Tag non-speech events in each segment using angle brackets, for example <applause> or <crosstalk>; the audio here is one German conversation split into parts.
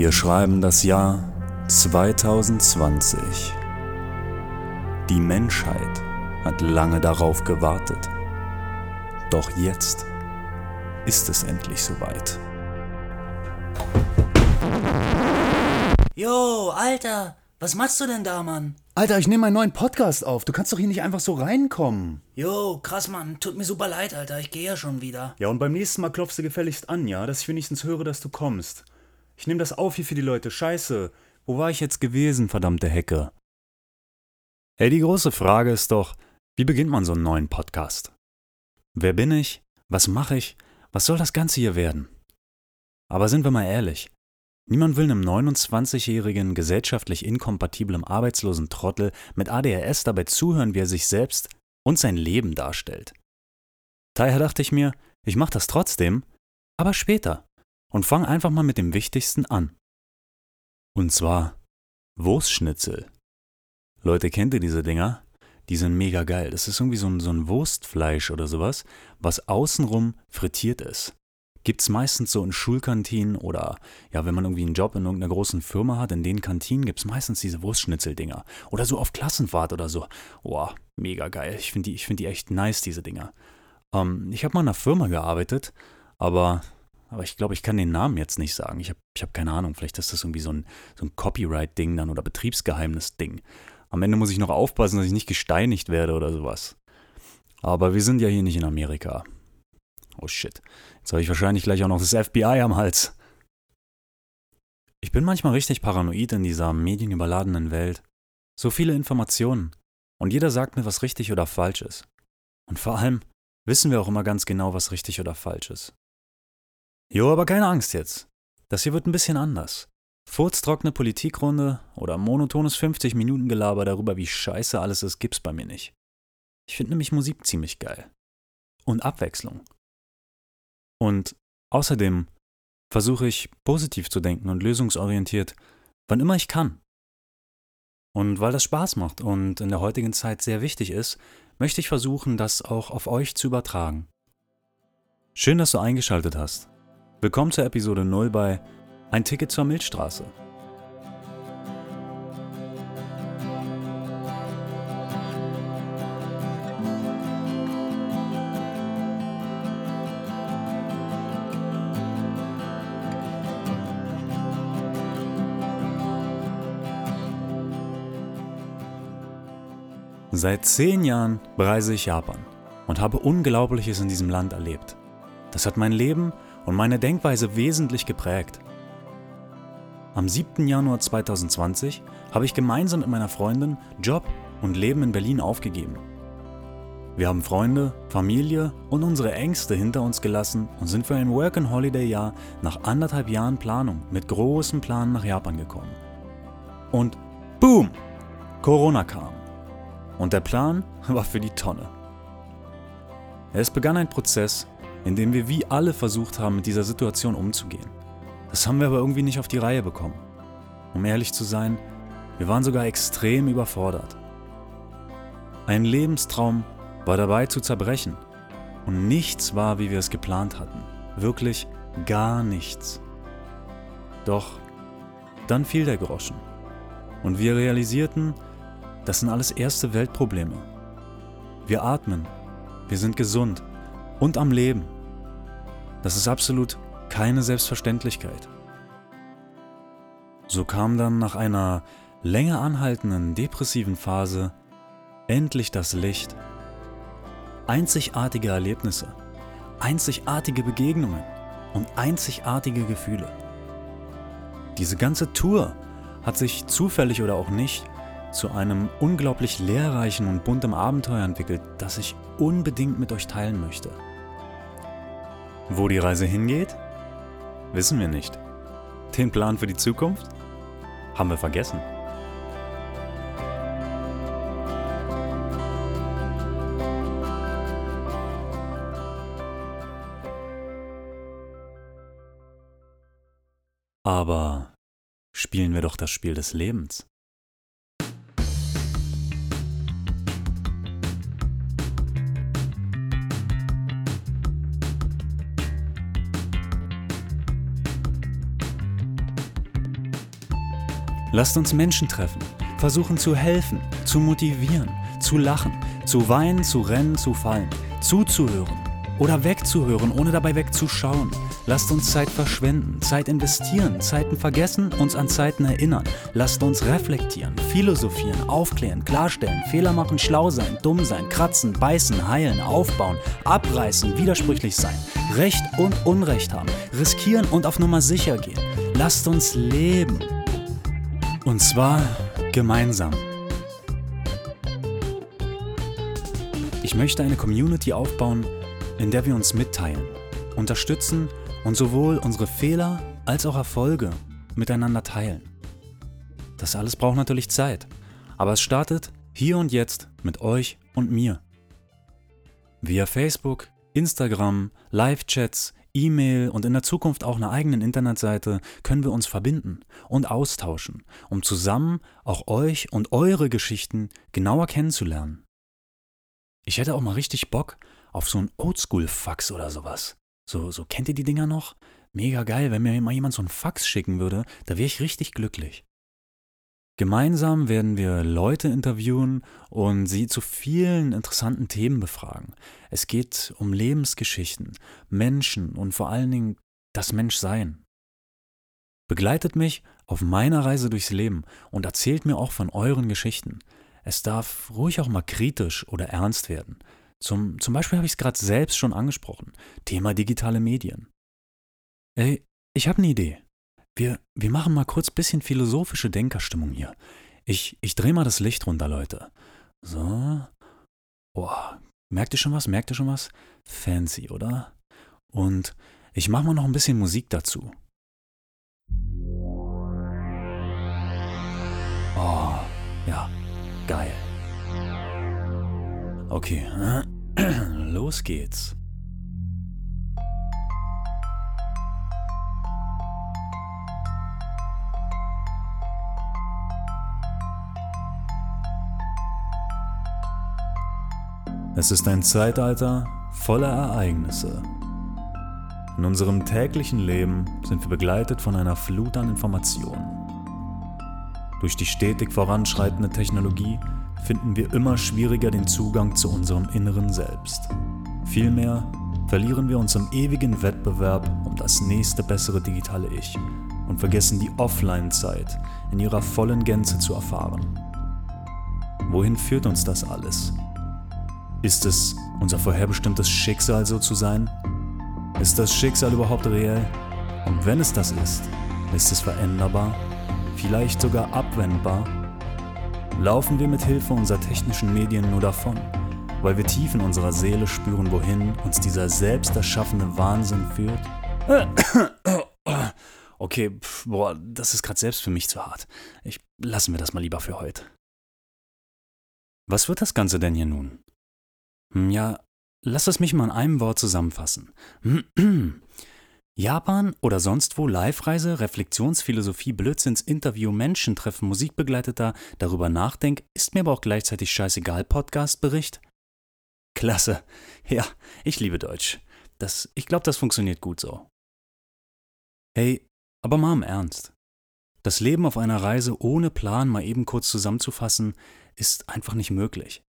Wir schreiben das Jahr 2020. Die Menschheit hat lange darauf gewartet. Doch jetzt ist es endlich soweit. Jo, Alter, was machst du denn da, Mann? Alter, ich nehme meinen neuen Podcast auf. Du kannst doch hier nicht einfach so reinkommen. Jo, krass, Mann. Tut mir super leid, Alter. Ich gehe ja schon wieder. Ja, und beim nächsten Mal klopfst du gefälligst an, ja? Dass ich wenigstens höre, dass du kommst. Ich nehme das auf hier für die Leute. Scheiße. Wo war ich jetzt gewesen, verdammte Hecke? Hey, die große Frage ist doch, wie beginnt man so einen neuen Podcast? Wer bin ich? Was mache ich? Was soll das Ganze hier werden? Aber sind wir mal ehrlich, niemand will einem 29-jährigen, gesellschaftlich inkompatiblen arbeitslosen Trottel mit ADHS dabei zuhören, wie er sich selbst und sein Leben darstellt. Daher dachte ich mir, ich mache das trotzdem, aber später und fang einfach mal mit dem Wichtigsten an. Und zwar Wurstschnitzel. Leute, kennt ihr diese Dinger? Die sind mega geil. Das ist irgendwie so ein, so ein Wurstfleisch oder sowas, was außenrum frittiert ist. Gibt's meistens so in Schulkantinen oder ja, wenn man irgendwie einen Job in irgendeiner großen Firma hat, in den Kantinen gibt's meistens diese Wurstschnitzeldinger. Oder so auf Klassenfahrt oder so. Boah, mega geil. Ich finde die, find die echt nice, diese Dinger. Ähm, ich habe mal in einer Firma gearbeitet, aber, aber ich glaube, ich kann den Namen jetzt nicht sagen. Ich habe ich hab keine Ahnung. Vielleicht ist das irgendwie so ein, so ein Copyright-Ding dann oder Betriebsgeheimnis-Ding. Am Ende muss ich noch aufpassen, dass ich nicht gesteinigt werde oder sowas. Aber wir sind ja hier nicht in Amerika. Oh shit. Jetzt habe ich wahrscheinlich gleich auch noch das FBI am Hals. Ich bin manchmal richtig paranoid in dieser medienüberladenen Welt. So viele Informationen. Und jeder sagt mir, was richtig oder falsch ist. Und vor allem wissen wir auch immer ganz genau, was richtig oder falsch ist. Jo, aber keine Angst jetzt. Das hier wird ein bisschen anders. Furztrockene Politikrunde oder monotones 50-Minuten-Gelaber darüber, wie scheiße alles ist, gibt's bei mir nicht. Ich finde nämlich Musik ziemlich geil. Und Abwechslung. Und außerdem versuche ich positiv zu denken und lösungsorientiert, wann immer ich kann. Und weil das Spaß macht und in der heutigen Zeit sehr wichtig ist, möchte ich versuchen, das auch auf euch zu übertragen. Schön, dass du eingeschaltet hast. Willkommen zur Episode 0 bei ein Ticket zur Milchstraße. Seit zehn Jahren bereise ich Japan und habe Unglaubliches in diesem Land erlebt. Das hat mein Leben und meine Denkweise wesentlich geprägt. Am 7. Januar 2020 habe ich gemeinsam mit meiner Freundin Job und Leben in Berlin aufgegeben. Wir haben Freunde, Familie und unsere Ängste hinter uns gelassen und sind für ein Work-and-Holiday-Jahr nach anderthalb Jahren Planung mit großen Planen nach Japan gekommen. Und boom! Corona kam. Und der Plan <laughs> war für die Tonne. Es begann ein Prozess, in dem wir wie alle versucht haben, mit dieser Situation umzugehen. Das haben wir aber irgendwie nicht auf die Reihe bekommen. Um ehrlich zu sein, wir waren sogar extrem überfordert. Ein Lebenstraum war dabei zu zerbrechen und nichts war, wie wir es geplant hatten. Wirklich gar nichts. Doch dann fiel der Groschen und wir realisierten, das sind alles erste Weltprobleme. Wir atmen, wir sind gesund und am Leben. Das ist absolut keine Selbstverständlichkeit. So kam dann nach einer länger anhaltenden depressiven Phase endlich das Licht. Einzigartige Erlebnisse, einzigartige Begegnungen und einzigartige Gefühle. Diese ganze Tour hat sich zufällig oder auch nicht zu einem unglaublich lehrreichen und buntem Abenteuer entwickelt, das ich unbedingt mit euch teilen möchte. Wo die Reise hingeht? Wissen wir nicht. Den Plan für die Zukunft? Haben wir vergessen. Aber spielen wir doch das Spiel des Lebens. Lasst uns Menschen treffen, versuchen zu helfen, zu motivieren, zu lachen, zu weinen, zu rennen, zu fallen, zuzuhören oder wegzuhören, ohne dabei wegzuschauen. Lasst uns Zeit verschwenden, Zeit investieren, Zeiten vergessen, uns an Zeiten erinnern. Lasst uns reflektieren, philosophieren, aufklären, klarstellen, Fehler machen, schlau sein, dumm sein, kratzen, beißen, heilen, aufbauen, abreißen, widersprüchlich sein, Recht und Unrecht haben, riskieren und auf Nummer sicher gehen. Lasst uns leben. Und zwar gemeinsam. Ich möchte eine Community aufbauen, in der wir uns mitteilen, unterstützen und sowohl unsere Fehler als auch Erfolge miteinander teilen. Das alles braucht natürlich Zeit, aber es startet hier und jetzt mit euch und mir. Via Facebook, Instagram, Live-Chats, E-Mail und in der Zukunft auch einer eigenen Internetseite können wir uns verbinden und austauschen, um zusammen auch euch und eure Geschichten genauer kennenzulernen. Ich hätte auch mal richtig Bock auf so ein Oldschool-Fax oder sowas. So, so kennt ihr die Dinger noch? Mega geil, wenn mir mal jemand so ein Fax schicken würde, da wäre ich richtig glücklich. Gemeinsam werden wir Leute interviewen und sie zu vielen interessanten Themen befragen. Es geht um Lebensgeschichten, Menschen und vor allen Dingen das Menschsein. Begleitet mich auf meiner Reise durchs Leben und erzählt mir auch von euren Geschichten. Es darf ruhig auch mal kritisch oder ernst werden. Zum, zum Beispiel habe ich es gerade selbst schon angesprochen. Thema digitale Medien. Ey, ich habe eine Idee. Wir, wir machen mal kurz ein bisschen philosophische Denkerstimmung hier. Ich, ich drehe mal das Licht runter, Leute. So. Boah, merkt ihr schon was? Merkt ihr schon was? Fancy, oder? Und ich mache mal noch ein bisschen Musik dazu. Oh, ja, geil. Okay, <clears throat> los geht's. Es ist ein Zeitalter voller Ereignisse. In unserem täglichen Leben sind wir begleitet von einer Flut an Informationen. Durch die stetig voranschreitende Technologie finden wir immer schwieriger den Zugang zu unserem inneren Selbst. Vielmehr verlieren wir uns im ewigen Wettbewerb um das nächste bessere digitale Ich und vergessen die Offline-Zeit in ihrer vollen Gänze zu erfahren. Wohin führt uns das alles? Ist es unser vorherbestimmtes Schicksal so zu sein? Ist das Schicksal überhaupt reell? Und wenn es das ist, ist es veränderbar? Vielleicht sogar abwendbar? Laufen wir mit Hilfe unserer technischen Medien nur davon, weil wir tief in unserer Seele spüren, wohin uns dieser selbst erschaffene Wahnsinn führt? <coughs> Okay, pf, boah, das ist gerade selbst für mich zu hart. Ich lassen wir das mal lieber für heute. Was wird das Ganze denn hier nun? Hm, ja, lass es mich mal in einem Wort zusammenfassen. <clears throat> Japan oder sonst wo Live-Reise, Reflexionsphilosophie, Blödsinns, Interview, Menschentreffen, Musikbegleiteter, darüber nachdenk, ist mir aber auch gleichzeitig scheißegal, Podcast-Bericht? Klasse. Ja, ich liebe Deutsch. Das, ich glaube, das funktioniert gut so. Hey, aber mal im Ernst. Das Leben auf einer Reise ohne Plan mal eben kurz zusammenzufassen, ist einfach nicht möglich.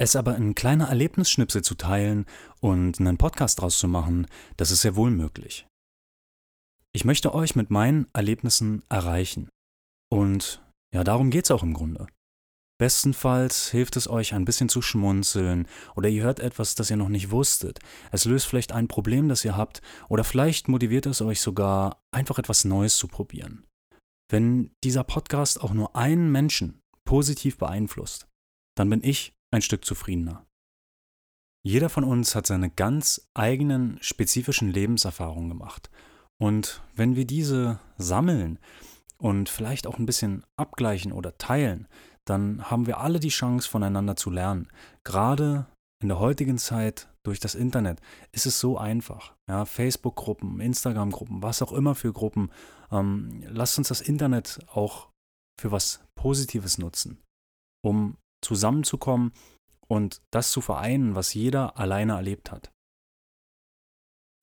Es aber in kleine Erlebnisschnipsel zu teilen und einen Podcast draus zu machen, das ist sehr wohl möglich. Ich möchte euch mit meinen Erlebnissen erreichen. Und ja, darum geht's auch im Grunde. Bestenfalls hilft es euch ein bisschen zu schmunzeln oder ihr hört etwas, das ihr noch nicht wusstet. Es löst vielleicht ein Problem, das ihr habt oder vielleicht motiviert es euch sogar, einfach etwas Neues zu probieren. Wenn dieser Podcast auch nur einen Menschen positiv beeinflusst, dann bin ich ein Stück zufriedener. Jeder von uns hat seine ganz eigenen spezifischen Lebenserfahrungen gemacht. Und wenn wir diese sammeln und vielleicht auch ein bisschen abgleichen oder teilen, dann haben wir alle die Chance, voneinander zu lernen. Gerade in der heutigen Zeit durch das Internet ist es so einfach. Ja, Facebook-Gruppen, Instagram-Gruppen, was auch immer für Gruppen. Ähm, lasst uns das Internet auch für was Positives nutzen, um zusammenzukommen und das zu vereinen, was jeder alleine erlebt hat.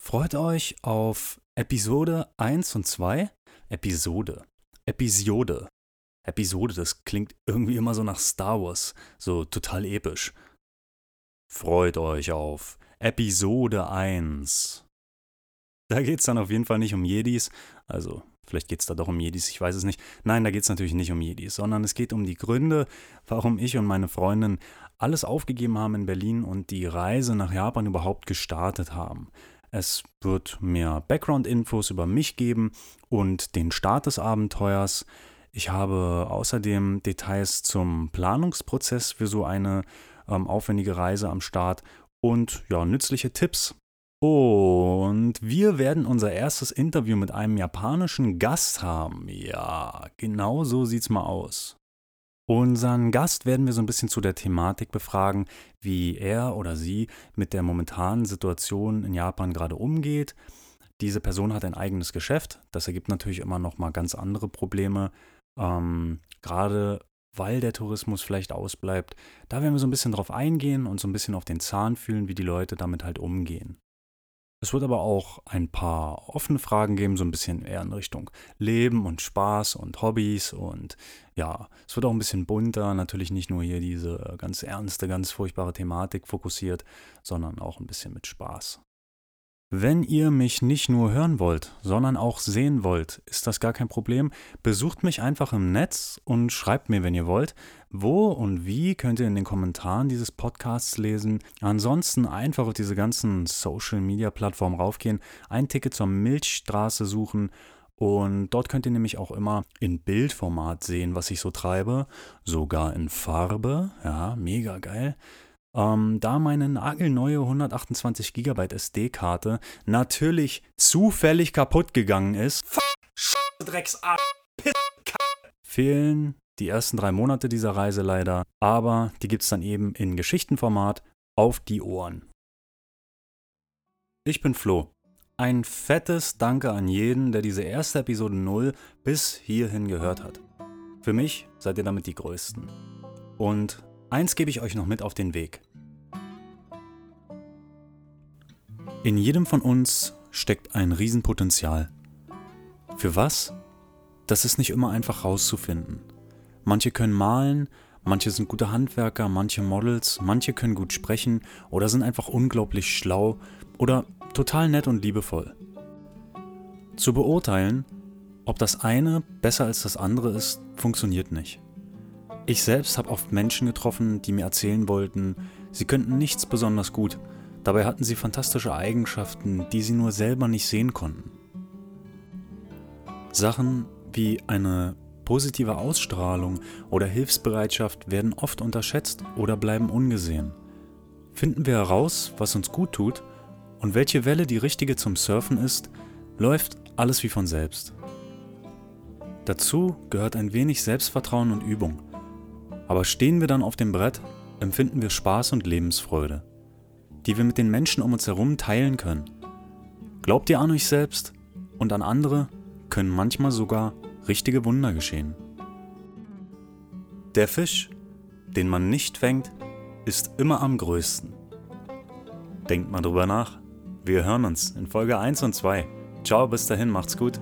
Freut euch auf Episode 1 und 2. Episode. Episode. Episode, das klingt irgendwie immer so nach Star Wars, so total episch. Freut euch auf Episode 1. Da geht es dann auf jeden Fall nicht um Jedis, also vielleicht geht es da doch um Jedis, ich weiß es nicht. Nein, da geht es natürlich nicht um Jedis, sondern es geht um die Gründe, warum ich und meine Freundin alles aufgegeben haben in Berlin und die Reise nach Japan überhaupt gestartet haben. Es wird mehr Background-Infos über mich geben und den Start des Abenteuers. Ich habe außerdem Details zum Planungsprozess für so eine ähm, aufwendige Reise am Start und ja, nützliche Tipps. Und wir werden unser erstes Interview mit einem japanischen Gast haben. Ja, genau so sieht's mal aus. Unseren Gast werden wir so ein bisschen zu der Thematik befragen, wie er oder sie mit der momentanen Situation in Japan gerade umgeht. Diese Person hat ein eigenes Geschäft. Das ergibt natürlich immer noch mal ganz andere Probleme. Ähm, gerade weil der Tourismus vielleicht ausbleibt. Da werden wir so ein bisschen drauf eingehen und so ein bisschen auf den Zahn fühlen, wie die Leute damit halt umgehen. Es wird aber auch ein paar offene Fragen geben, so ein bisschen eher in Richtung Leben und Spaß und Hobbys und ja, es wird auch ein bisschen bunter, natürlich nicht nur hier diese ganz ernste, ganz furchtbare Thematik fokussiert, sondern auch ein bisschen mit Spaß. Wenn ihr mich nicht nur hören wollt, sondern auch sehen wollt, ist das gar kein Problem. Besucht mich einfach im Netz und schreibt mir, wenn ihr wollt. Wo und wie könnt ihr in den Kommentaren dieses Podcasts lesen. Ansonsten einfach auf diese ganzen Social-Media-Plattformen raufgehen, ein Ticket zur Milchstraße suchen und dort könnt ihr nämlich auch immer in Bildformat sehen, was ich so treibe. Sogar in Farbe. Ja, mega geil ähm, da meine nagelneue 128 GB SD-Karte natürlich zufällig kaputt gegangen ist, fehlen die ersten drei Monate dieser Reise leider, aber die gibt es dann eben in Geschichtenformat auf die Ohren. Ich bin Flo. Ein fettes Danke an jeden, der diese erste Episode 0 bis hierhin gehört hat. Für mich seid ihr damit die Größten. Und eins gebe ich euch noch mit auf den Weg. In jedem von uns steckt ein Riesenpotenzial. Für was? Das ist nicht immer einfach rauszufinden. Manche können malen, manche sind gute Handwerker, manche Models, manche können gut sprechen oder sind einfach unglaublich schlau oder total nett und liebevoll. Zu beurteilen, ob das eine besser als das andere ist, funktioniert nicht. Ich selbst habe oft Menschen getroffen, die mir erzählen wollten, sie könnten nichts besonders gut, Dabei hatten sie fantastische Eigenschaften, die sie nur selber nicht sehen konnten. Sachen wie eine positive Ausstrahlung oder Hilfsbereitschaft werden oft unterschätzt oder bleiben ungesehen. Finden wir heraus, was uns gut tut und welche Welle die richtige zum Surfen ist, läuft alles wie von selbst. Dazu gehört ein wenig Selbstvertrauen und Übung. Aber stehen wir dann auf dem Brett, empfinden wir Spaß und Lebensfreude die wir mit den Menschen um uns herum teilen können. Glaubt ihr an euch selbst und an andere, können manchmal sogar richtige Wunder geschehen. Der Fisch, den man nicht fängt, ist immer am größten. Denkt mal drüber nach. Wir hören uns in Folge 1 und 2. Ciao, bis dahin, macht's gut.